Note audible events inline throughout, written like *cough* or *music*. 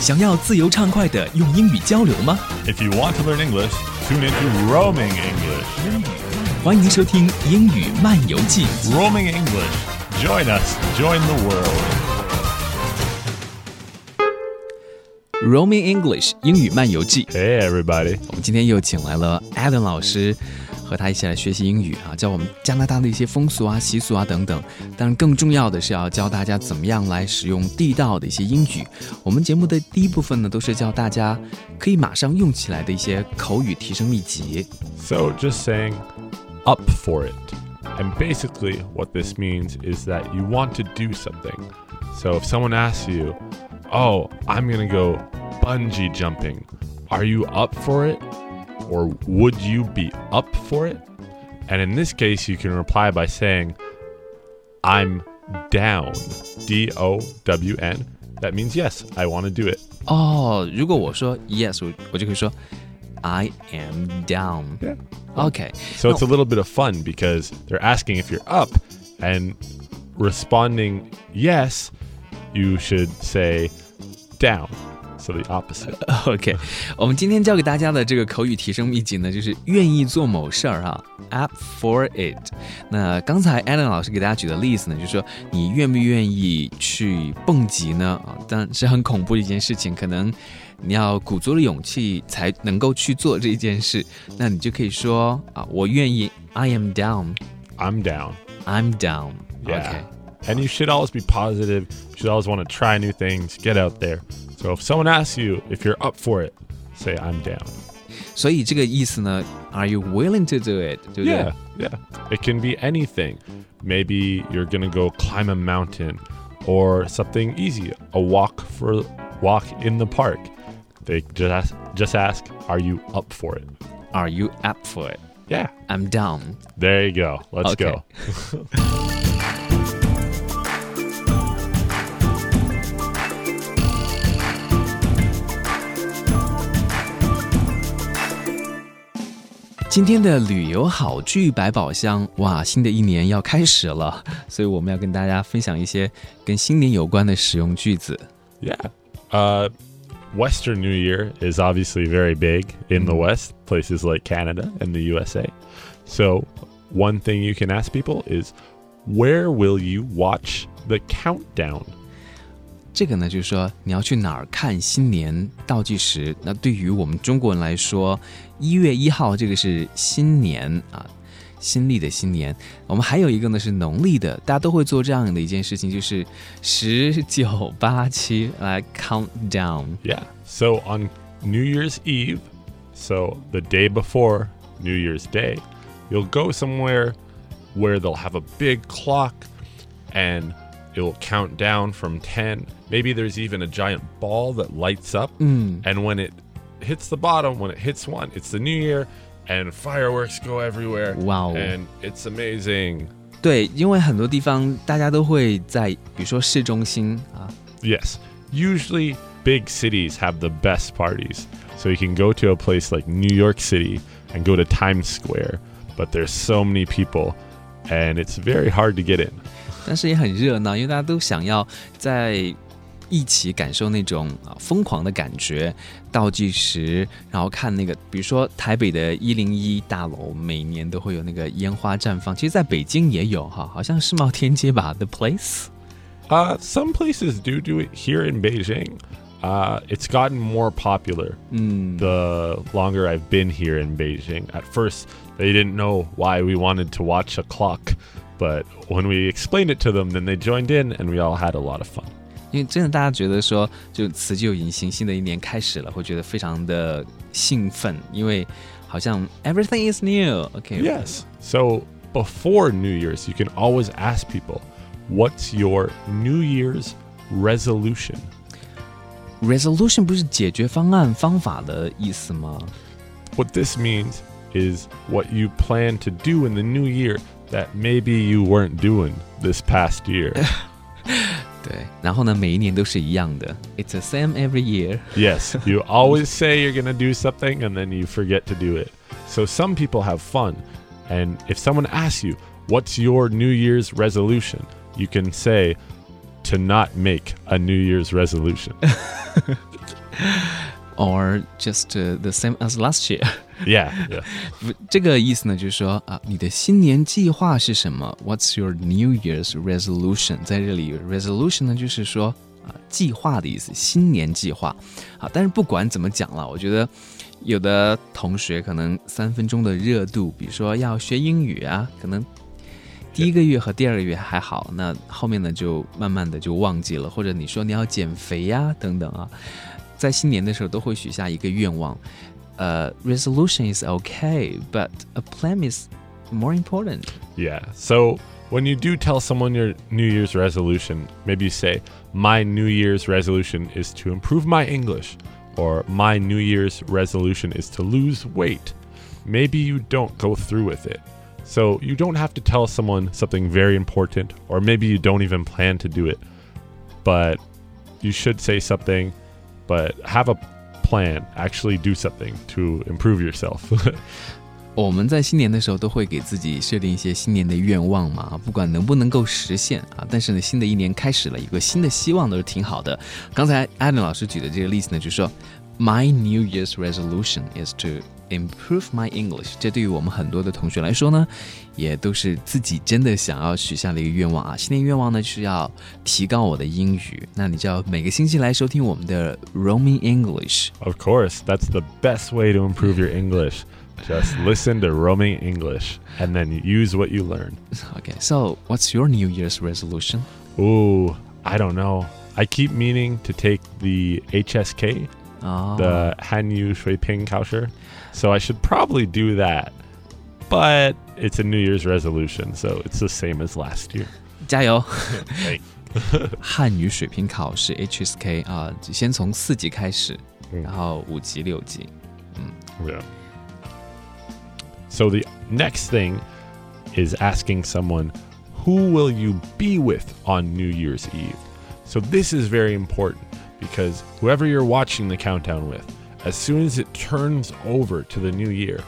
想要自由畅快的用英语交流吗？If you want to learn English, tune into Roaming English. 欢迎收听《英语漫游记》。Roaming English. Join us. Join the world. Roaming English 英语漫游记。Hey, everybody. 我们今天又请来了 Adam 老师，和他一起来学习英语啊，教我们加拿大的一些风俗啊、习俗啊等等。当然，更重要的是要教大家怎么样来使用地道的一些英语。我们节目的第一部分呢，都是教大家可以马上用起来的一些口语提升秘籍。 So, just saying, up for it. And basically, what this means is that you want to do something. So, if someone asks you, Oh, I'm going to go bungee jumping, are you up for it? Or would you be up for it? And in this case, you can reply by saying, I'm down. D O W N. That means yes, I want to do it. 哦，如果我说 yes，我我就可以说 I am down。 Yeah. OK， So it's a little bit of fun because they're asking if you're up and responding yes, you should say down. So the opposite. *laughs* OK，我们今天教给大家的这个口语提升秘籍呢，就是愿意做某事儿哈，up for it。那刚才 Adam 老师给大家举的例子呢，就是说你愿不愿意去蹦极呢？啊，但是很恐怖的一件事情，可能你要鼓足了勇气才能够去做这件事。那你就可以说啊，我愿意，I am down。I'm down. I'm down. Yeah. Okay. And you should always be positive. You should always want to try new things. Get out there. So if someone asks you if you're up for it, say I'm down. 所以这个意思呢，Are you willing to do it？对不对 Yeah, yeah. It can be anything. Maybe you're gonna go climb a mountain, or something easy, a walk for walk in the park. They just ask, just ask, "Are you up for it?" Are you up for it? Yeah, I'm down. there you go. Let's Okay. go. *laughs* 今天的旅游好句百宝箱，哇，新的一年要开始了，所以我们要跟大家分享一些跟新年有关的使用句子。Yeah, uh, Western New Year is obviously very big in the mm-hmm. West, places like Canada and the USA. So, one thing you can ask people is, where will you watch the countdown? 这个呢，就是说你要去哪儿看新年倒计时。那对于我们中国人来说，一月一号这个是新年啊，新历的新年。我们还有一个呢是农历的，大家都会做这样的一件事情，就是十九八七来 count down。 Yeah. So on New Year's Eve, so the day before New Year's Day, you'll go somewhere where they'll have a big clock and it'll count down from 10. Maybe there's even a giant ball that lights up. And when it hits the bottom, when it hits one, it's the new year and fireworks go everywhere. Wow. And it's amazing. 对，因为很多地方大家都会在，比如说市中心啊， Yes. Usually, big cities have the best parties. So you can go to a place like New York City and go to Times Square, but there's so many people and it's very hard to get in. 但是也很热闹，因为大家都想要在一起感受那种啊疯狂的感觉，倒计时，然后看那个，比如说台北的一零一大楼，每年都会有那个烟花绽放，其实在北京也有哈，好像世贸天阶吧，The Place。 Uh, some places do do it here in Beijing. Uh, it's gotten more popular the longer I've been here in Beijing. At first, they didn't know why we wanted to watch a clock, but when we explained it to them, then they joined in and we all had a lot of fun. 因为真的大家觉得说，就辞旧迎新，新的一年开始了，会觉得非常的兴奋，因为好像 everything is new。OK， Yes. So before New Year's, you can always ask people, what's your New Year's resolution? resolution 不是解决方案、方法的意思吗？ What this means is what you plan to do in the new year that maybe you weren't doing this past year. *laughs* 对，然后呢，每一年都是一样的，It's the same every year。 yes, you always *laughs* say you're going to do something and then you forget to do it. So some people have fun. And if someone asks you, what's your New Year's resolution? You can say, to not make a New Year's resolution. *laughs* or just uh, the same as last year. *laughs* yeah, yeah. 这个意思呢，就是说啊，你的新年计划是什么？What's your New Year's resolution？在这里，resolution 呢，就是说啊，计划的意思，新年计划。啊，但是不管怎么讲了，我觉得有的同学可能三分钟的热度，比如说要学英语啊，可能第一个月和第二个月还好，那后面呢就慢慢的就忘记了，或者你说你要减肥呀等等啊。在新年的时候都会许下一个愿望。呃、uh,，resolution is okay, but a plan is more important. Yeah. So when you do tell someone your New Year's resolution, maybe you say, My New Year's resolution is to improve my English, or My New Year's resolution is to lose weight. Maybe you don't go through with it. So you don't have to tell someone something very important, or maybe you don't even plan to do it. But you should say something but have a plan, actually do something to improve yourself. *laughs* 我们在新年的时候都会给自己设定一些新年的愿望嘛，不管能不能够实现啊，但是呢，新的一年开始了，有个新的希望都是挺好的。刚才 Adam 老师举的这个例子呢，就是说，My New Year's resolution is to improve my English。这对于我们很多的同学来说呢，也都是自己真的想要许下的一个愿望啊。新年愿望呢，就是要提高我的英语。那你就要每个星期来收听我们的 Roaming English。 of course, that's the best way to improve your English. Just listen to roaming English and then use what you learn. Okay, so what's your New Year's resolution? Ooh, I don't know. I keep meaning to take the HSK, oh. the ah. Hanyu Shuiping Kaoshi. So I should probably do that. But it's a New Year's resolution, so it's the same as last year. *laughs* 加油！汉语水平考试 HSK *laughs* ah, So the next thing is asking someone, "Who will you be with on New Year's Eve?" So this is very important because whoever you're watching the countdown with, as soon as it turns over to the new year,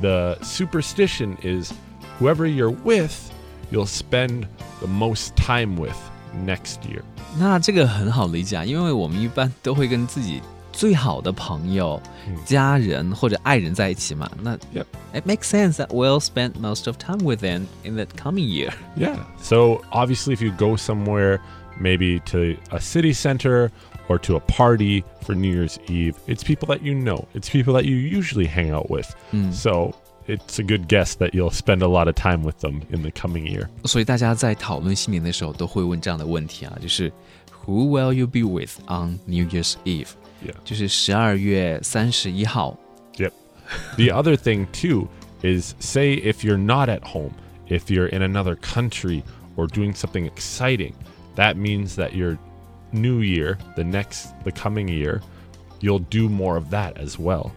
the superstition is whoever you're with, you'll spend the most time with next year. 那这个很好理解，啊，因为我们一般都会跟自己最好的朋友、嗯家人或者爱人在一起嘛。那 Yep. it makes sense that we'll spend most of time with them in the coming year. Yeah. So obviously, if you go somewhere, maybe to a city center or to a party for New Year's Eve, it's people that you know. It's people that you usually hang out with. So it's a good guess that you'll spend a lot of time with them in the coming year. 所以大家在讨论新年的时候都会问这样的问题啊，就是 Who will you be with on New Year's Eve？ Yeah. 就是十二月三十一号。 Yep. the other thing too is say if you're not at home, if you're in another country or doing something exciting, that means that your new year, the next the coming year, you'll do more of that as well.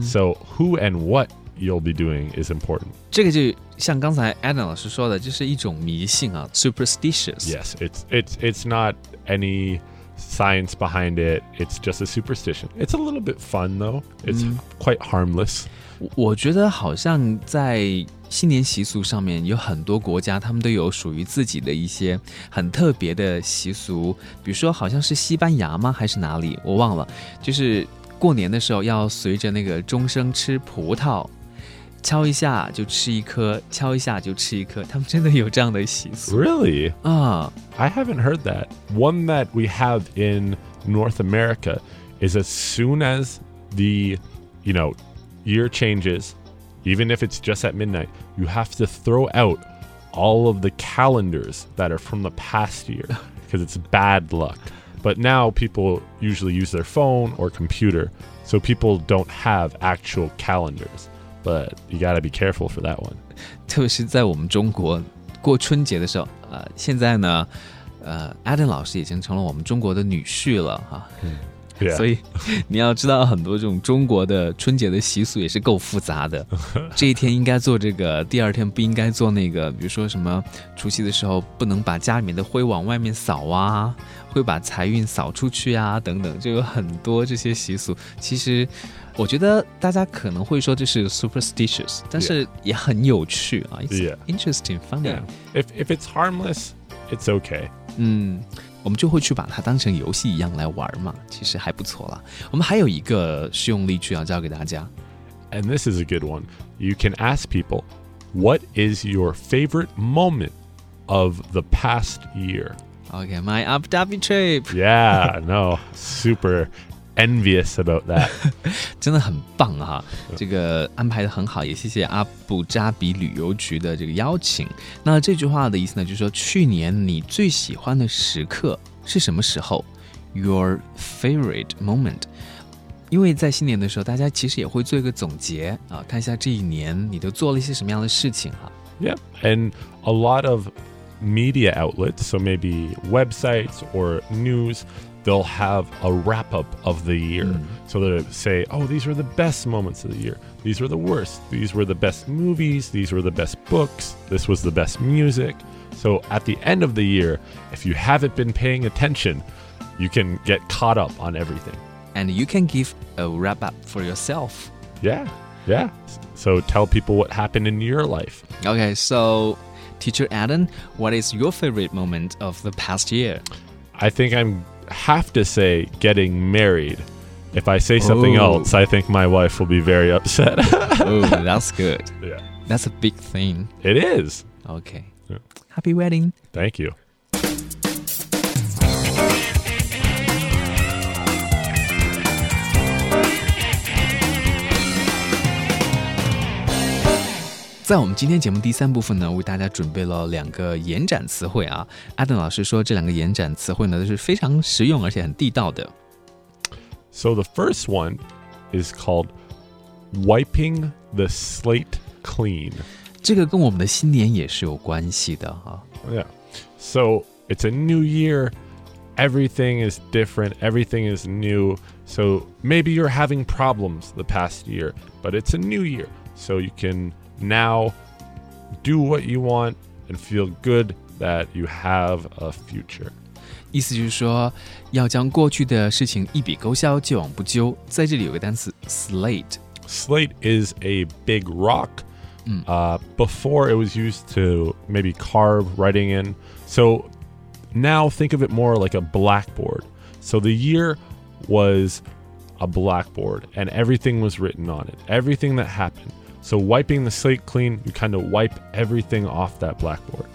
So who and what you'll be doing is important. 这个就像刚才 Adam 老师说的，就是一种迷信啊，superstitious。 Yes, it's it's it's not any science behind it. It's just a superstition. It's a little bit fun though. It's quite harmless. 我我觉得好像在 新年习俗上面，有很多国家他们都有属于自己的一些很特别的习俗，比如说好像是西班牙吗？还是哪里？我忘了。就是过年的时候要随着那个钟声吃葡萄，敲一下就吃一颗，敲一下就吃一颗，他们真的有这样的习俗 Really? 啊。I haven't heard that. One that we have in North America is as soon as the, you know, year changes, even if it's just at midnight, you have to throw out all of the calendars that are from the past year *laughs* because it's bad luck. But now people usually use their phone or computer, so people don't have actual calendars. But you got to be careful for that one. *laughs* 特别是在我们中国过春节的时候，呃，现在呢，呃，Adam 老师已经成了我们中国的女婿了哈， Yeah. 所以你要知道很多这种中国的春节的习俗也是够复杂的。*laughs* 这一天应该做这个，第二天不应该做那个，比如说什么除夕的时候不能把家里面的灰往外面扫啊，会把财运扫出去啊，等等，就有很多这些习俗。其实我觉得大家可能会说这是 superstitious，但是也很有趣啊 interesting, funny。If if it's harmless, it's okay. 嗯，我们就会去把它当成游戏一样来玩嘛，其实还不错啦。我们还有一个实用例句要教给大家。 And this is a good one. You can ask people, what is your favorite moment of the past year? Okay, my Abu Dhabi trip， Yeah, no, super envious about that. 真的很棒哈、这个安排的很好，也谢谢阿布扎比旅游局的这个邀请。那这句话的意思呢，就是说去年你最喜欢的时刻是什么时候？Your favorite moment。因为在新年的时候，大家其实也会做一个总结啊，看一下这一年你都做了一些什么样的事情哈。 Yep. And a lot of media outlets, so maybe websites or news, they'll have a wrap up of the year. Mm-hmm. So they'll say, oh, these were the best moments of the year. These were the worst. These were the best movies. These were the best books. This was the best music. So at the end of the year, if you haven't been paying attention, you can get caught up on everything. And you can give a wrap up for yourself. Yeah. Yeah. So tell people what happened in your life. Okay, so teacher Adam, what is your favorite moment of the past year? I think I'm have to say getting married. If I say something Oh. else, I think my wife will be very upset. *laughs* oh, that's good. yeah. That's a big thing. It is. Okay. Yeah. Happy wedding. Thank you. 在我们今天节目第三部分呢，为大家准备了两个延展词汇啊。Adam 老师说，这两个延展词汇呢都是非常实用而且很地道的。So the first one is called wiping the slate clean。这个跟我们的新年也是有关系的哈、啊。Yeah, so it's a new year. Everything is different. Everything is new. So maybe you're having problems the past year, but it's a new year, so you can now do what you want and feel good that you have a future. 意思就是说，要将过去的事情一笔勾销，既往不咎。在这里有个单词 slate， Slate is a big rock. Uh, before it was used to maybe carve writing in. So now think of it more like a blackboard. So the year was a blackboard and everything was written on it, everything that happened. So wiping the slate clean, you kind of wipe everything off that blackboard.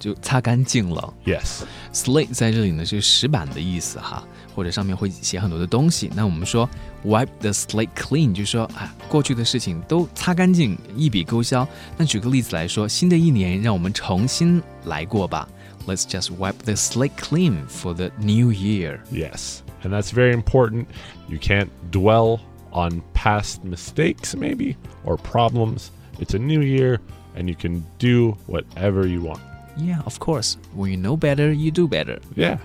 就擦干净了。 Yes. slate 在这里呢是石板的意思哈，或者上面会写很多的东西。那我们说 wipe the slate clean，就是说啊，过去的事情都擦干净，一笔勾销。那举个例子来说，新的一年让我们重新来过吧。Let's just wipe the slate clean for the new year. Yes. And that's very important. You can't dwell on past mistakes, maybe, or problems. It's a new year, and you can do whatever you want. Yeah, of course. When you know better, you do better. Yeah.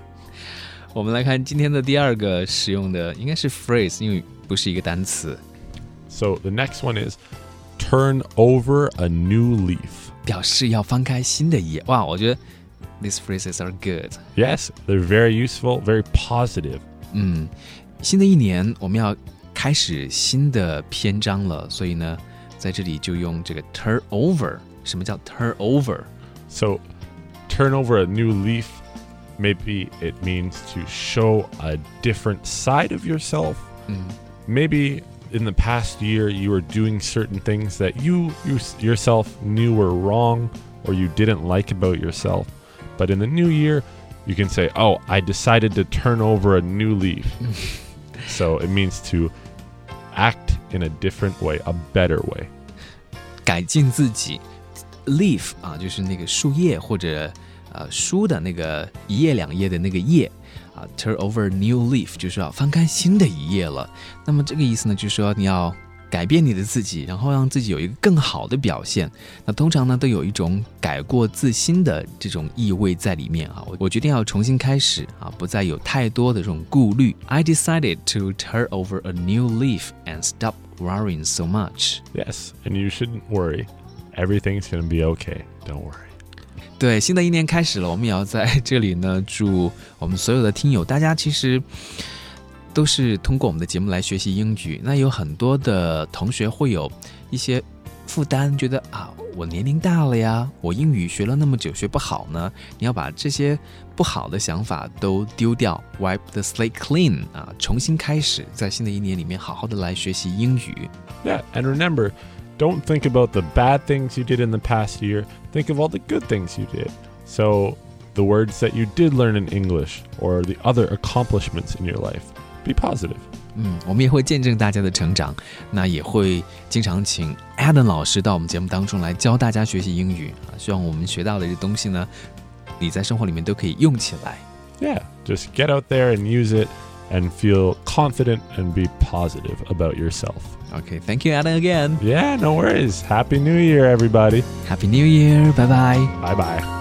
我们来看今天的第二个使用的，应该是 phrase，因为不是一个单词， So the next one is turn over a new leaf. 表示要翻开新的一页。哇，我觉得 these phrases are good。 Yes, they're very useful, very positive. 嗯，新的一年我们要 开始新的篇章了，所以呢，在这里就用这个 turn over。什么叫 turn over？ So turn over a new leaf. Maybe it means to show a different side of yourself. 嗯 maybe in the past year you were doing certain things that you, you s- yourself knew were wrong or you didn't like about yourself but in the new year you can say oh i decided to turn over a new leaf *laughs* so it means to act in a different way a better way 改进自己。leaf 啊，就是那个树叶或者呃书的那个一页两页的那个页啊，turn over new leaf 就是要翻开新的一页了。那么这个意思呢，就是说你要改变你的自己，然后让自己有一个更好的表现。那通常呢，都有一种改过自新的这种意味在里面啊。我我决定要重新开始啊，不再有太多的这种顾虑。I decided to turn over a new leaf and stop worrying so much. yes and you shouldn't worry everything's going to be okay don't worry 对，新的一年开始了，我们也要在这里呢，祝我们所有的听友，大家其实都是通过我们的节目来学习英语。那有很多的同学会有一些 负担，觉得啊，我年龄大了呀，我英语学了那么久学不好呢？你要把这些不好的想法都丢掉，wipe the slate clean 啊，重新开始，在新的一年里面好好的来学习英语。Yeah, and remember, don't think about the bad things you did in the past year. Think of all the good things you did. So, the words that you did learn in English or the other accomplishments in your life. Be positive. 嗯，我们也会见证大家的成长，那也会经常请 Adam 老师到我们节目当中来教大家学习英语啊。希望我们学到的这东西呢，你在生活里面都可以用起来。Yeah, just get out there and use it and feel confident and be positive about yourself. Okay, thank you, Adam, again. Yeah, no worries. Happy New Year, everybody. Happy New Year. Bye bye. Bye bye.